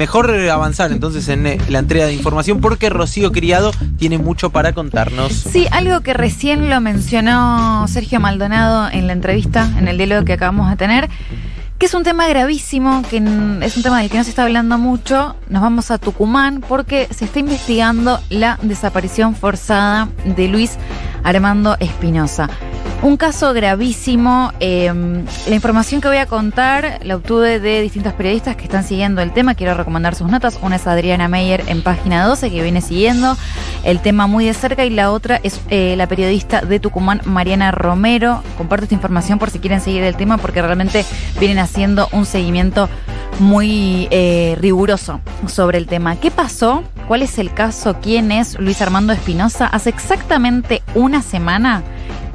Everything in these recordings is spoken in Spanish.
mejor avanzar entonces en eh, la entrega de información porque Rocío Criado tiene mucho para contarnos. Sí, algo que recién lo mencionó Sergio Maldonado en la entrevista, en el diálogo que acabamos de tener, que es un tema gravísimo, que es un tema del que no se está hablando mucho. Nos vamos a Tucumán porque se está investigando la desaparición forzada de Luis Armando Espinosa. Un caso gravísimo. Em, la información que voy a contar la obtuve de distintos periodistas que están siguiendo el tema. Quiero recomendar sus notas. Una es Adriana Meyer en página 12, que viene siguiendo el tema muy de cerca. Y la otra es eh, la periodista de Tucumán, Mariana Romero. Comparto esta información por si quieren seguir el tema, porque realmente vienen haciendo un seguimiento muy eh, riguroso sobre el tema. ¿Qué pasó? ¿Cuál es el caso? ¿Quién es Luis Armando Espinosa? Hace exactamente una semana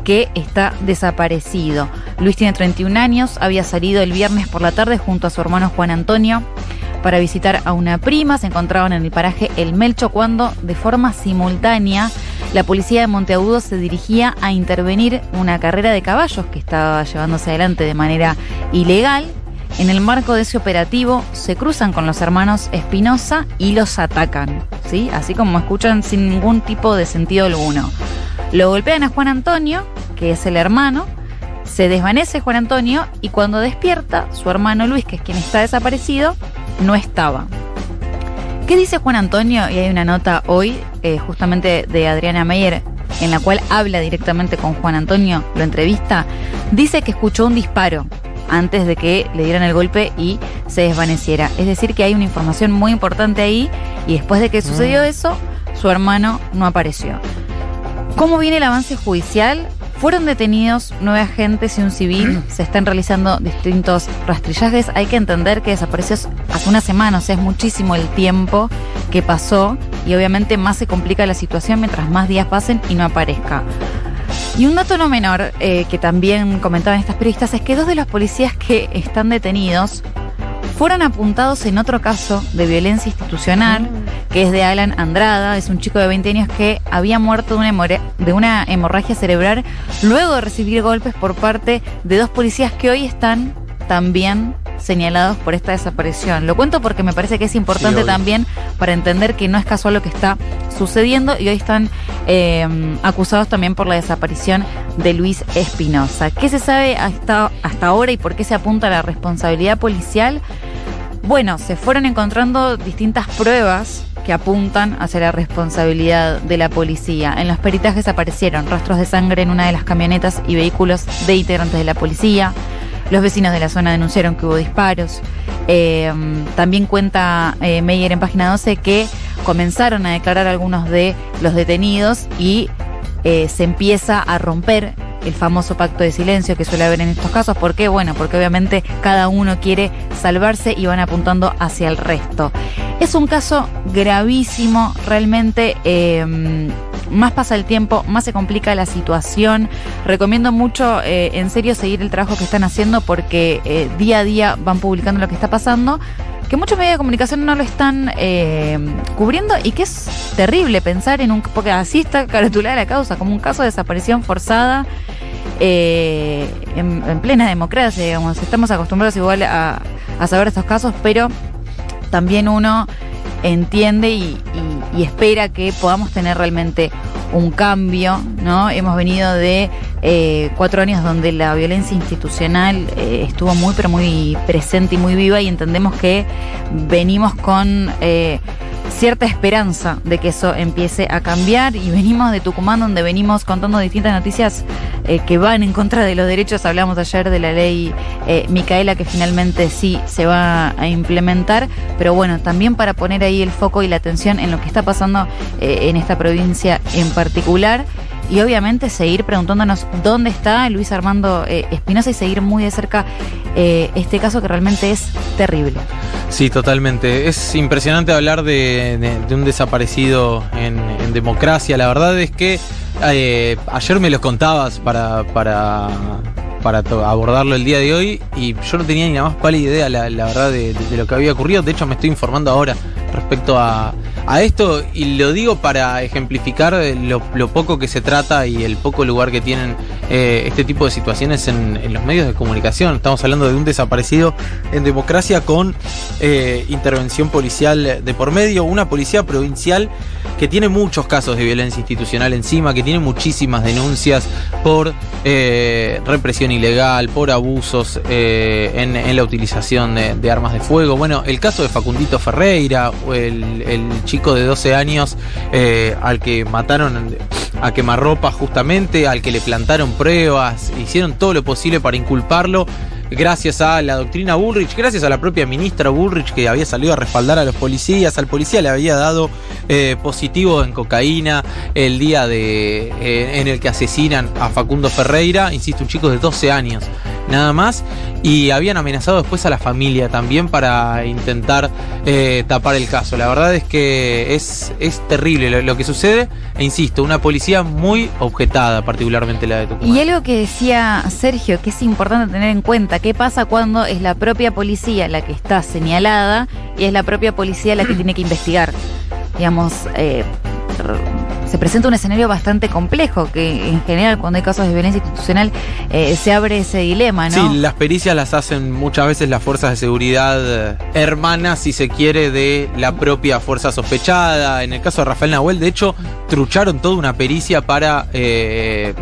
que está desaparecido. Luis tiene 31 años, había salido el viernes por la tarde junto a su hermano Juan Antonio para visitar a una prima. Se encontraban en el paraje El Melcho cuando, de forma simultánea, la policía de Monteagudo se dirigía a intervenir una carrera de caballos que estaba llevándose adelante de manera ilegal. En el marco de ese operativo se cruzan con los hermanos Espinosa y los atacan, ¿sí? Así como escuchan sin ningún tipo de sentido alguno. Lo golpean a Juan Antonio, que es el hermano, se desvanece Juan Antonio y cuando despierta, su hermano Luis, que es quien está desaparecido, no estaba. ¿Qué dice Juan Antonio? Y hay una nota hoy, eh, justamente de Adriana Meyer, en la cual habla directamente con Juan Antonio, lo entrevista. Dice que escuchó un disparo antes de que le dieran el golpe y se desvaneciera. Es decir, que hay una información muy importante ahí y después de que sucedió mm. eso, su hermano no apareció. ¿Cómo viene el avance judicial? Fueron detenidos nueve agentes y un civil. Se están realizando distintos rastrillajes. Hay que entender que desapareció hace una semana, o sea, es muchísimo el tiempo que pasó y obviamente más se complica la situación mientras más días pasen y no aparezca. Y un dato no menor eh, que también comentaban estas periodistas es que dos de los policías que están detenidos fueron apuntados en otro caso de violencia institucional, mm. Que es de Alan Andrada, es un chico de 20 años que había muerto de una, de una hemorragia cerebral luego de recibir golpes por parte de dos policías que hoy están también señalados por esta desaparición. Lo cuento porque me parece que es importante también para entender que no es casual lo que está sucediendo y hoy están eh, acusados también por la desaparición de Luis Espinosa. ¿Qué se sabe hasta, hasta ahora y por qué se apunta a la responsabilidad policial? Bueno, se fueron encontrando distintas pruebas que apuntan hacia la responsabilidad de la policía. En los peritajes aparecieron rastros de sangre en una de las camionetas y vehículos de integrantes de la policía. Los vecinos de la zona denunciaron que hubo disparos. Eh, también cuenta eh, Meyer en página 12 que comenzaron a declarar algunos de los detenidos y eh, se empieza a romper el famoso pacto de silencio que suele haber en estos casos. ¿Por qué? Bueno, porque obviamente cada uno quiere salvarse y van apuntando hacia el resto. Es un caso gravísimo, realmente más pasa el tiempo, más se complica la situación. Recomiendo mucho, eh, en serio, seguir el trabajo que están haciendo porque eh, día a día van publicando lo que está pasando que muchos medios de comunicación no lo están eh, cubriendo y que es terrible pensar en un... porque así está caratulada la causa, como un caso de desaparición forzada en, plena democracia, digamos. Estamos acostumbrados igual a, saber estos casos, pero también uno entiende y espera que podamos tener realmente un cambio, ¿no? Hemos venido de eh, cuatro años donde la violencia institucional eh, estuvo muy, pero muy presente y muy viva y entendemos que venimos con eh, cierta esperanza de que eso empiece a cambiar y venimos de Tucumán donde venimos contando distintas noticias eh, que van en contra de los derechos. Hablamos ayer de la ley eh, Micaela que finalmente sí se va a implementar, pero bueno, también para poner ahí el foco y la atención en lo que está pasando eh, en esta provincia en particular y obviamente seguir preguntándonos dónde está Luis Armando eh, Espinosa y seguir muy de cerca eh, este caso que realmente es terrible. Sí, totalmente. Es impresionante hablar de, un desaparecido en, democracia. La verdad es que eh, ayer me los contabas para, para, para abordarlo el día de hoy y yo no tenía ni la más pálida idea, la, verdad, de, lo que había ocurrido. De hecho, me estoy informando ahora respecto a, a esto y lo digo para ejemplificar lo, lo, poco que se trata y el poco lugar que tienen eh, este tipo de situaciones en, los medios de comunicación. Estamos hablando de un desaparecido en democracia con eh, intervención policial de por medio, una policía provincial que tiene muchos casos de violencia institucional encima, que tiene muchísimas denuncias por eh, represión ilegal, por abusos eh, en, la utilización de, de, armas de fuego. Bueno, el caso de Facundito Ferreira, el, el chico de 12 años eh, al que mataron a quemarropa justamente, al que le plantaron pruebas, hicieron todo lo posible para inculparlo gracias a la doctrina Bullrich, gracias a la propia ministra Bullrich que había salido a respaldar a los policías, al policía le había dado eh, positivo en cocaína el día de, eh, en el que asesinan a Facundo Ferreira, insisto, un chico de 12 años, nada más, y habían amenazado después a la familia también para intentar eh, tapar el caso. La verdad es que es, es terrible lo, que sucede, e insisto, una policía muy objetada, particularmente la de Tucumán. Y algo que decía Sergio, que es importante tener en cuenta, qué pasa cuando es la propia policía la que está señalada y es la propia policía la que tiene que investigar. Digamos, eh, se presenta un escenario bastante complejo, que en general cuando hay casos de violencia institucional eh, se abre ese dilema, ¿no? Sí, las pericias las hacen muchas veces las fuerzas de seguridad hermanas, si se quiere, de la propia fuerza sospechada. En el caso de Rafael Nahuel, de hecho, trucharon toda una pericia para eh,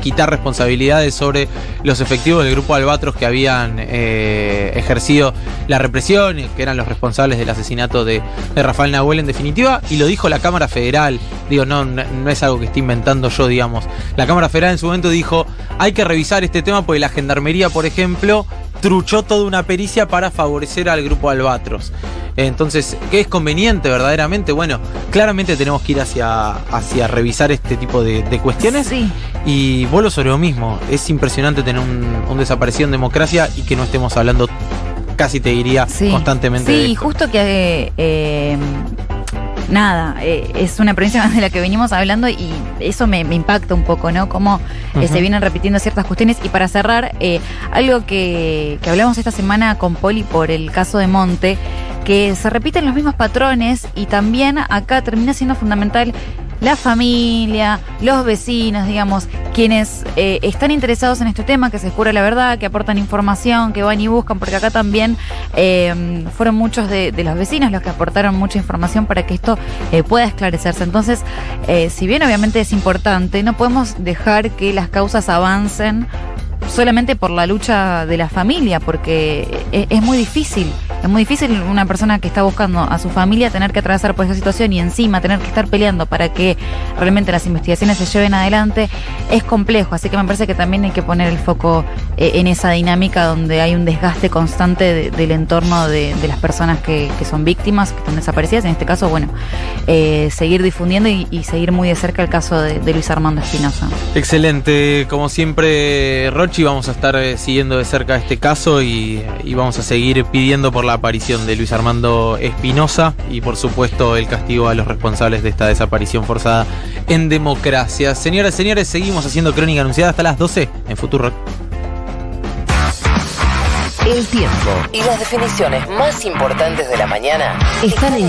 quitar responsabilidades sobre los efectivos del grupo Albatros que habían eh, ejercido la represión, que eran los responsables del asesinato de, de Rafael Nahuel en definitiva, y lo dijo la Cámara Federal. Digo, no, no es algo que esté inventando yo, digamos. La Cámara Federal en su momento dijo, hay que revisar este tema porque la Gendarmería, por ejemplo, truchó toda una pericia para favorecer al grupo Albatros. Entonces, ¿qué es conveniente verdaderamente? Bueno, claramente tenemos que ir hacia, hacia revisar este tipo de, de cuestiones. Sí. Y vuelo sobre lo mismo. Es impresionante tener un, un, desaparecido en democracia y que no estemos hablando, casi te diría, sí. constantemente. Sí, de y esto. justo que... Eh, nada, eh, es una provincia de la que venimos hablando y eso me, me impacta un poco, ¿no? Cómo uh -huh. eh, se vienen repitiendo ciertas cuestiones. Y para cerrar, eh, algo que, que hablamos esta semana con Poli por el caso de Monte, que se repiten los mismos patrones y también acá termina siendo fundamental la familia, los vecinos, digamos, quienes eh, están interesados en este tema, que se descubra la verdad, que aportan información, que van y buscan, porque acá también eh, fueron muchos de, de, los vecinos los que aportaron mucha información para que esto eh, pueda esclarecerse. Entonces, eh, si bien obviamente es importante, no podemos dejar que las causas avancen solamente por la lucha de la familia, porque es, es, muy difícil. Es muy difícil una persona que está buscando a su familia tener que atravesar por esa situación y encima tener que estar peleando para que realmente las investigaciones se lleven adelante. Es complejo, así que me parece que también hay que poner el foco eh, en esa dinámica donde hay un desgaste constante de, del entorno de, las personas que, son víctimas, que están desaparecidas. En este caso, bueno, eh, seguir difundiendo y, seguir muy de cerca el caso de, de Luis Armando Espinosa. Excelente, como siempre, Rochi, vamos a estar eh, siguiendo de cerca este caso y, y vamos a seguir pidiendo por la aparición de Luis Armando Espinosa y por supuesto el castigo a los responsables de esta desaparición forzada en democracia. Señoras y señores, seguimos haciendo crónica anunciada hasta las 12 en Futuro. El tiempo y las definiciones más importantes de la mañana están en